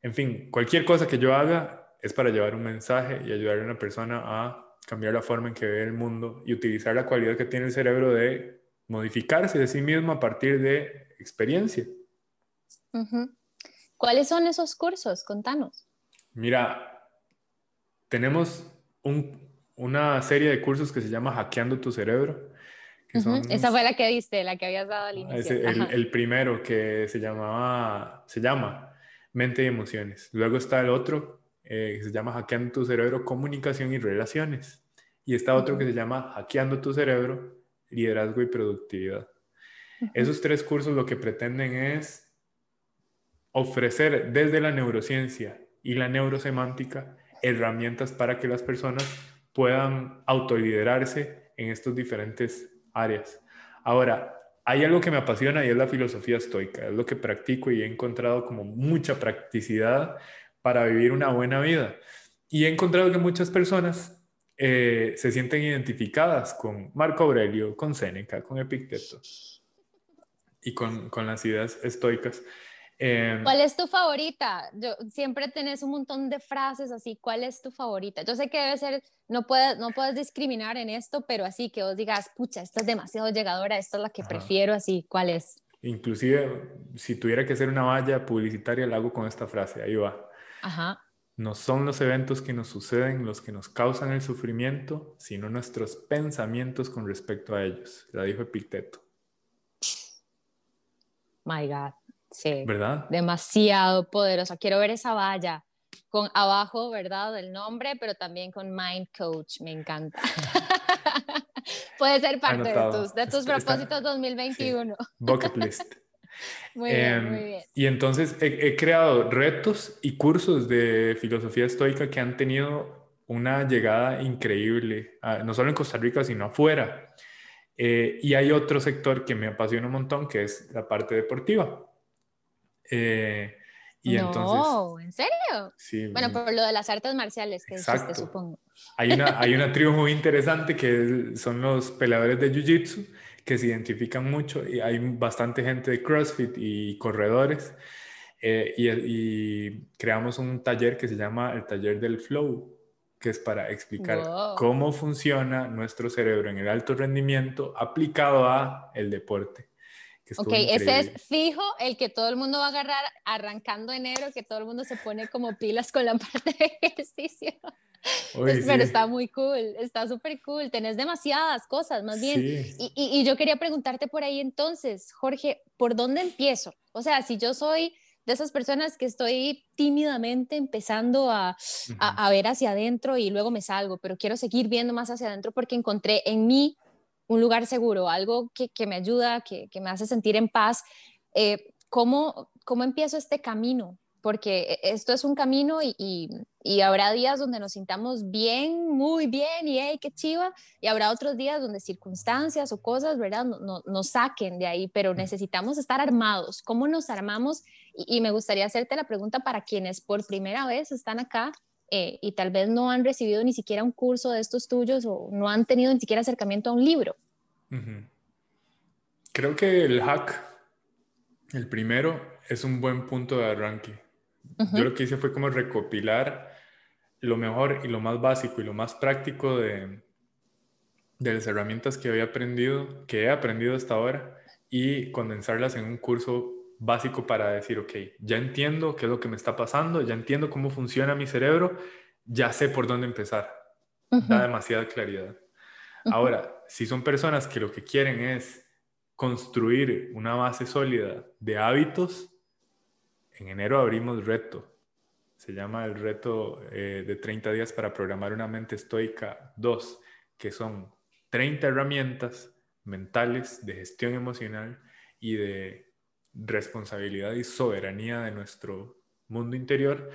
En fin, cualquier cosa que yo haga es para llevar un mensaje y ayudar a una persona a cambiar la forma en que ve el mundo y utilizar la cualidad que tiene el cerebro de modificarse de sí mismo a partir de experiencia. ¿Cuáles son esos cursos? Contanos. Mira, tenemos una serie de cursos que se llama Hackeando tu cerebro. Esa fue la que diste, la que habías dado al inicio. el, primero que se llamaba, se llama Mente y Emociones. Luego está el otro eh, que se llama Hackeando tu cerebro, Comunicación y Relaciones. Y está otro que se llama Hackeando tu cerebro, Liderazgo y Productividad. Esos tres cursos lo que pretenden es ofrecer desde la neurociencia y la neurosemántica herramientas para que las personas puedan autoliderarse en estos diferentes áreas. Ahora, hay algo que me apasiona y es la filosofía estoica, es lo que practico y he encontrado como mucha practicidad para vivir una buena vida. Y he encontrado que muchas personas eh, se sienten identificadas con Marco Aurelio, con Séneca, con Epicteto y con, con las ideas estoicas. Em, ¿Cuál es tu favorita? Yo, siempre tenés un montón de frases así. ¿Cuál es tu favorita? Yo sé que debe ser, no puedes, no puedes discriminar en esto, pero así que vos digas, pucha, esta es demasiado llegadora, esta es la que prefiero, así, ¿cuál es? Inclusive, si tuviera que hacer una valla publicitaria, la hago con esta frase, ahí va. Ajá. No son los eventos que nos suceden los que nos causan el sufrimiento, sino nuestros pensamientos con respecto a ellos. La dijo Epicteto. My God. Sí. ¿Verdad? Demasiado poderosa. Quiero ver esa valla con abajo, ¿verdad? El nombre, pero también con Mind Coach. Me encanta. Puede ser parte de tus, de tus propósitos 2021. Bucket list. muy bien, em, muy bien. Y entonces he, creado retos y cursos de filosofía estoica que han tenido una llegada increíble, no solo en Costa Rica, sino afuera. Eh, y hay otro sector que me apasiona un montón, que es la parte deportiva. Eh, y no, ¿en serio? Sí. Bueno, por lo de las artes marciales que dijiste, supongo. Hay una, hay una tribu muy interesante que son los peleadores de Jiu-Jitsu, que se identifican mucho y hay bastante gente de CrossFit y corredores. Eh, y, creamos un taller que se llama el taller del flow, que es para explicar cómo funciona nuestro cerebro en el alto rendimiento aplicado a el deporte. Ok, ese es fijo el que todo el mundo va a agarrar arrancando enero, que todo el mundo se pone como pilas con la parte de ejercicio. Pero está muy cool, está súper cool, tenés demasiadas cosas, más bien. Y, y, yo quería preguntarte por ahí entonces, Jorge, ¿por dónde empiezo? O sea, si yo soy de esas personas que estoy tímidamente empezando a, a, a, ver hacia adentro y luego me salgo, pero quiero seguir viendo más hacia adentro porque encontré en mí un lugar seguro, algo que, que me ayuda, que, que, me hace sentir en paz. Eh, ¿cómo, ¿Cómo empiezo este camino? Porque e, esto es un camino y, y, habrá días donde nos sintamos bien, muy bien, y hey, qué chiva, y habrá otros días donde circunstancias o cosas, ¿verdad?, nos no, no saquen de ahí, pero necesitamos estar armados. ¿Cómo nos armamos? Y, y, me gustaría hacerte la pregunta para quienes por primera vez están acá eh, y tal vez no han recibido ni siquiera un curso de estos tuyos o no han tenido ni siquiera acercamiento a un libro. Creo que el hack, el primero, es un buen punto de arranque. Yo lo que hice fue como recopilar lo mejor y lo más básico y lo más práctico de, de las herramientas que había aprendido, que he aprendido hasta ahora, y condensarlas en un curso básico para decir, ok, ya entiendo qué es lo que me está pasando, ya entiendo cómo funciona mi cerebro, ya sé por dónde empezar. Da demasiada claridad. Ahora, si son personas que lo que quieren es construir una base sólida de hábitos, en enero abrimos reto. Se llama el reto eh, de 30 días para programar una mente estoica 2, que son 30 herramientas mentales de gestión emocional y de responsabilidad y soberanía de nuestro mundo interior,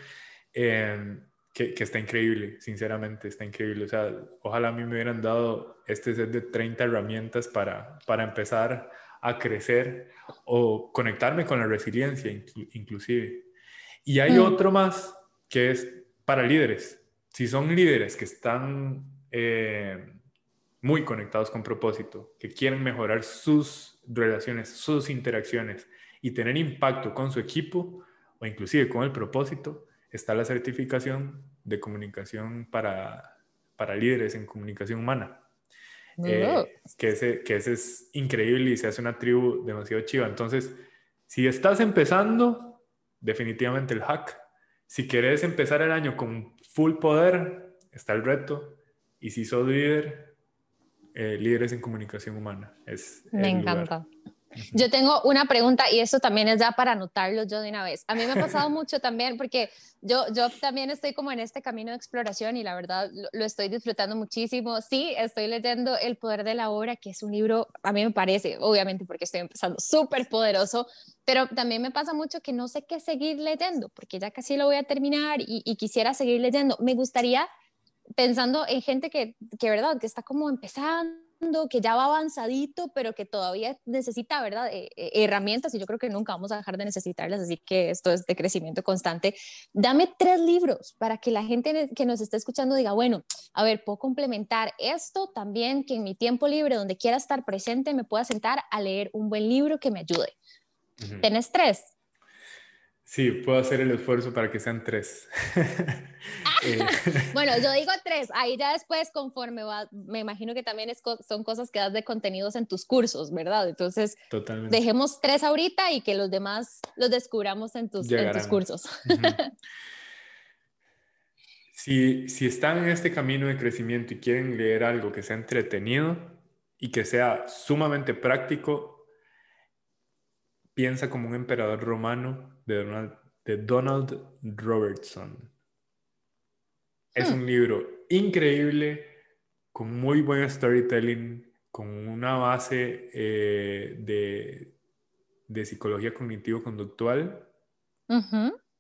em, que, está increíble, sinceramente, está increíble. O sea, ojalá a mí me hubieran dado este set de 30 herramientas para, para empezar a crecer o conectarme con la resiliencia inclusive. Y hay mm. otro más que es para líderes. Si son líderes que están eh, muy conectados con propósito, que quieren mejorar sus relaciones, sus interacciones, y tener impacto con su equipo o inclusive con el propósito, está la certificación de comunicación para, para líderes en comunicación humana. Eh, que, ese, que ese es increíble y se hace una tribu demasiado chiva. Entonces, si estás empezando, definitivamente el hack. Si quieres empezar el año con full poder, está el reto. Y si sos líder, eh, líderes en comunicación humana. Es Me encanta. Yo tengo una pregunta y eso también es ya para anotarlo yo de una vez. A mí me ha pasado mucho también porque yo, yo también estoy como en este camino de exploración y la verdad lo, estoy disfrutando muchísimo. Sí, estoy leyendo El Poder de la Obra, que es un libro, a mí me parece, obviamente porque estoy empezando, súper poderoso, pero también me pasa mucho que no sé qué seguir leyendo porque ya casi lo voy a terminar y, y quisiera seguir leyendo. Me gustaría, pensando en gente que, que, ¿verdad?, que está como empezando que ya va avanzadito, pero que todavía necesita, ¿verdad?, eh, eh, herramientas y yo creo que nunca vamos a dejar de necesitarlas, así que esto es de crecimiento constante. Dame tres libros para que la gente que nos está escuchando diga, bueno, a ver, puedo complementar esto también, que en mi tiempo libre, donde quiera estar presente, me pueda sentar a leer un buen libro que me ayude. ¿Tienes tres? Sí, puedo hacer el esfuerzo para que sean tres. Eh, bueno, yo digo tres, ahí ya después conforme va, me imagino que también es, son cosas que das de contenidos en tus cursos, ¿verdad? Entonces, dejemos tres ahorita y que los demás los descubramos en tus, en tus cursos. si, si están en este camino de crecimiento y quieren leer algo que sea entretenido y que sea sumamente práctico, Piensa como un emperador romano de Donald, de Donald Robertson. Es un hmm. libro increíble, con muy buen storytelling, con una base eh, de, de, psicología cognitivo-conductual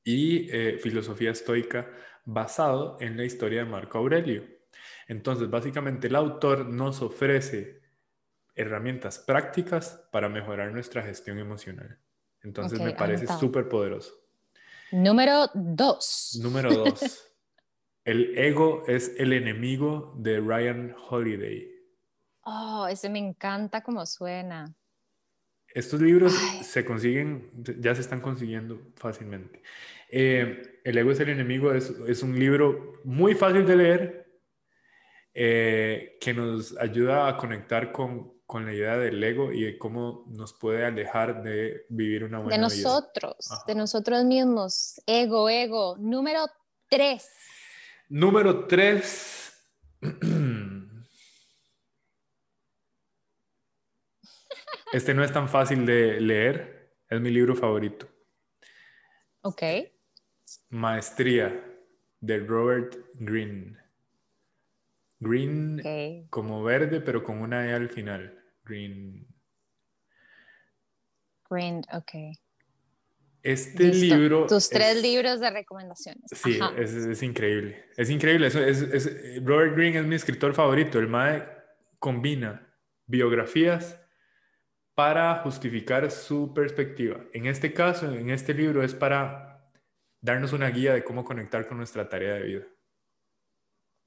y eh, filosofía estoica basado en la historia de Marco Aurelio. Entonces, básicamente el autor nos ofrece herramientas prácticas para mejorar nuestra gestión emocional. Entonces me parece súper poderoso. Número dos. Número dos. el ego es el enemigo de Ryan Holiday. Oh, ese me encanta como suena. Estos libros se consiguen, ya se están consiguiendo fácilmente. Eh, el ego es el enemigo es, es, un libro muy fácil de leer eh, que nos ayuda a conectar con, con, la idea del ego y de cómo nos puede alejar de vivir una buena vida. De nosotros, de nosotros mismos. Ego, ego. Número tres. Número tres. Este no es tan fácil de leer, es mi libro favorito. Ok. Maestría de Robert Greene. Green como verde, pero con una E al final. Green. Green, ok. Este libro. Tus tres libros de recomendaciones. Sí, es, increíble. Es increíble. es, Robert Greene es mi escritor favorito. El MAE combina biografías para justificar su perspectiva. En este caso, en este libro, es para darnos una guía de cómo conectar con nuestra tarea de vida.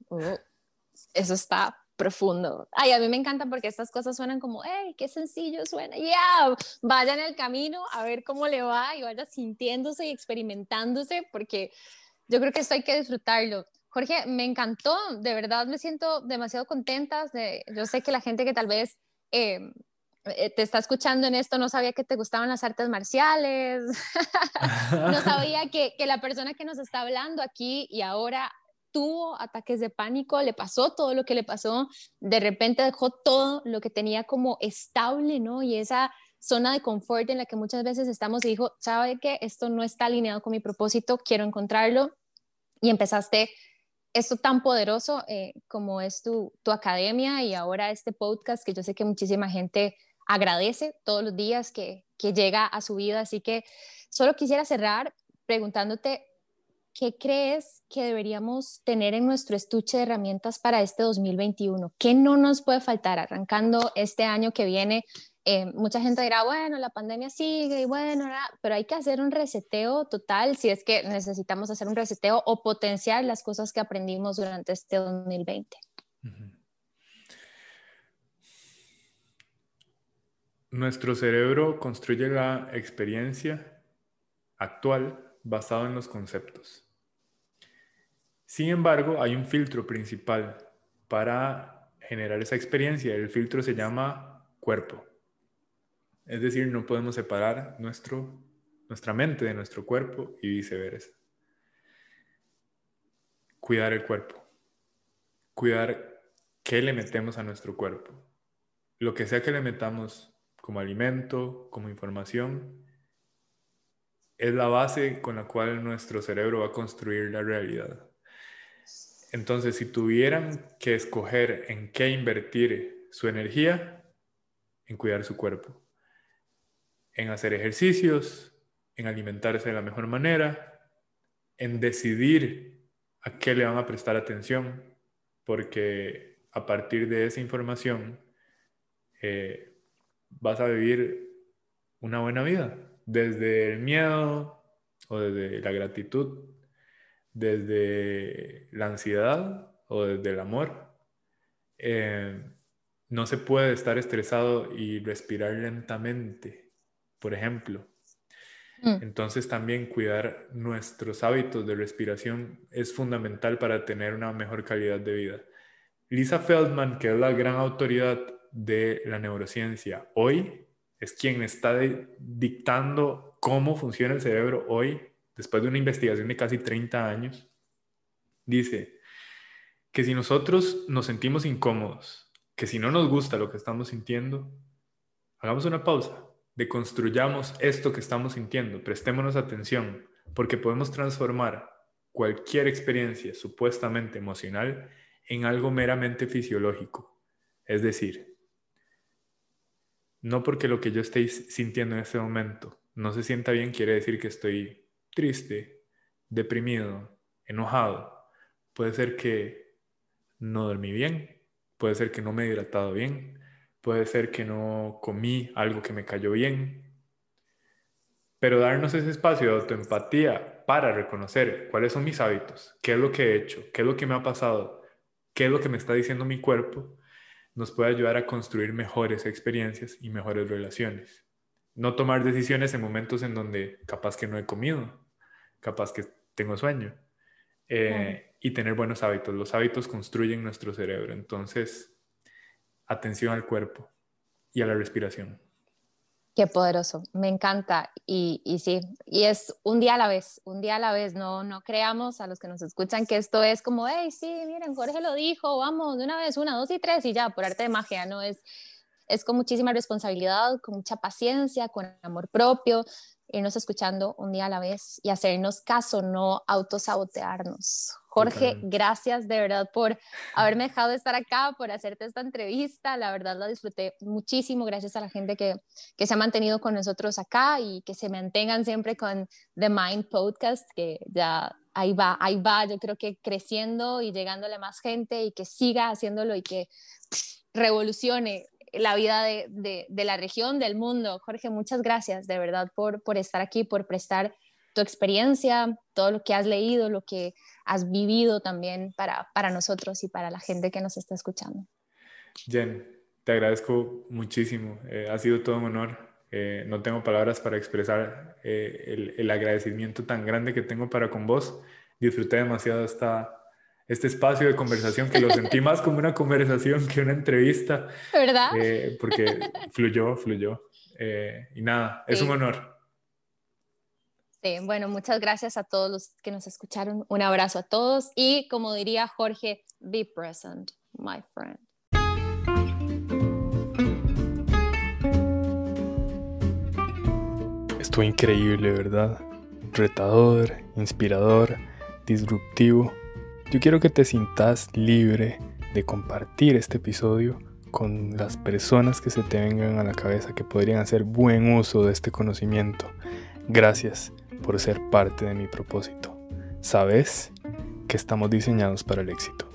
Oh, eso está profundo. Ay, a mí me encanta porque estas cosas suenan como, hey, qué sencillo suena. Ya, vaya en el camino a ver cómo le va y vaya sintiéndose y experimentándose porque yo creo que esto hay que disfrutarlo. Jorge, me encantó, de verdad me siento demasiado contenta. De, yo sé que la gente que tal vez eh, eh, te está escuchando en esto, no sabía que te gustaban las artes marciales, no sabía que, que, la persona que nos está hablando aquí y ahora tuvo ataques de pánico, le pasó todo lo que le pasó, de repente dejó todo lo que tenía como estable, ¿no? Y esa zona de confort en la que muchas veces estamos y dijo, ¿sabe qué? Esto no está alineado con mi propósito, quiero encontrarlo. Y empezaste esto tan poderoso eh, como es tu, tu academia y ahora este podcast que yo sé que muchísima gente agradece todos los días que, que llega a su vida. Así que solo quisiera cerrar preguntándote, ¿qué crees que deberíamos tener en nuestro estuche de herramientas para este 2021? ¿Qué no nos puede faltar arrancando este año que viene? Eh, mucha gente dirá, bueno, la pandemia sigue y bueno, pero hay que hacer un reseteo total si es que necesitamos hacer un reseteo o potenciar las cosas que aprendimos durante este 2020. Nuestro cerebro construye la experiencia actual basado en los conceptos. Sin embargo, hay un filtro principal para generar esa experiencia. El filtro se llama cuerpo. Es decir, no podemos separar nuestro, nuestra mente de nuestro cuerpo y viceversa. Cuidar el cuerpo. Cuidar qué le metemos a nuestro cuerpo. Lo que sea que le metamos como alimento, como información, es la base con la cual nuestro cerebro va a construir la realidad. Entonces, si tuvieran que escoger en qué invertir su energía, en cuidar su cuerpo, en hacer ejercicios, en alimentarse de la mejor manera, en decidir a qué le van a prestar atención, porque a partir de esa información, eh, vas a vivir una buena vida, desde el miedo o desde la gratitud, desde la ansiedad o desde el amor. Eh, no se puede estar estresado y respirar lentamente, por ejemplo. Mm. Entonces también cuidar nuestros hábitos de respiración es fundamental para tener una mejor calidad de vida. Lisa Feldman, que es la gran autoridad de la neurociencia hoy es quien está dictando cómo funciona el cerebro hoy, después de una investigación de casi 30 años. Dice que si nosotros nos sentimos incómodos, que si no nos gusta lo que estamos sintiendo, hagamos una pausa, deconstruyamos esto que estamos sintiendo, prestémonos atención, porque podemos transformar cualquier experiencia supuestamente emocional en algo meramente fisiológico. Es decir, no porque lo que yo esté sintiendo en ese momento no se sienta bien quiere decir que estoy triste, deprimido, enojado. Puede ser que no dormí bien, puede ser que no me he hidratado bien, puede ser que no comí algo que me cayó bien. Pero darnos ese espacio de autoempatía para reconocer cuáles son mis hábitos, qué es lo que he hecho, qué es lo que me ha pasado, qué es lo que me está diciendo mi cuerpo, nos puede ayudar a construir mejores experiencias y mejores relaciones. No tomar decisiones en momentos en donde capaz que no he comido, capaz que tengo sueño. Eh, y tener buenos hábitos. Los hábitos construyen nuestro cerebro. Entonces, atención al cuerpo y a la respiración. Qué poderoso, me encanta. Y, sí, y es un día a la vez, un día a la vez. No, no creamos a los que nos escuchan que esto es como, hey, sí, miren, Jorge lo dijo, vamos, de una vez, una, dos y tres, y ya, por arte de magia, ¿no? Es, es con muchísima responsabilidad, con mucha paciencia, con amor propio, irnos escuchando un día a la vez y hacernos caso, no autosabotearnos. Jorge, gracias de verdad por haberme dejado estar acá, por hacerte esta entrevista. La verdad la disfruté muchísimo. Gracias a la gente que, que se ha mantenido con nosotros acá y que se mantengan siempre con The Mind Podcast, que ya ahí va, ahí va. Yo creo que creciendo y llegándole más gente y que siga haciéndolo y que revolucione la vida de, la región, del mundo. Jorge, muchas gracias de verdad por, por estar aquí, por prestar tu experiencia, todo lo que has leído, lo que has vivido también para, para nosotros y para la gente que nos está escuchando. Jen, te agradezco muchísimo. Eh, ha sido todo un honor. Eh, no tengo palabras para expresar eh, el, el, agradecimiento tan grande que tengo para con vos. Disfruté demasiado esta, este espacio de conversación que lo sentí más como una conversación que una entrevista. ¿Verdad? Eh, porque fluyó, fluyó. Eh, y nada, es un honor. Sí, bueno, muchas gracias a todos los que nos escucharon. Un abrazo a todos y como diría Jorge, be present, my friend. Estuvo increíble, ¿verdad? Retador, inspirador, disruptivo yo quiero que te sientas libre de compartir este episodio con las personas que se te vengan a la cabeza que podrían hacer buen uso de este conocimiento. Gracias por ser parte de mi propósito. Sabes que estamos diseñados para el éxito.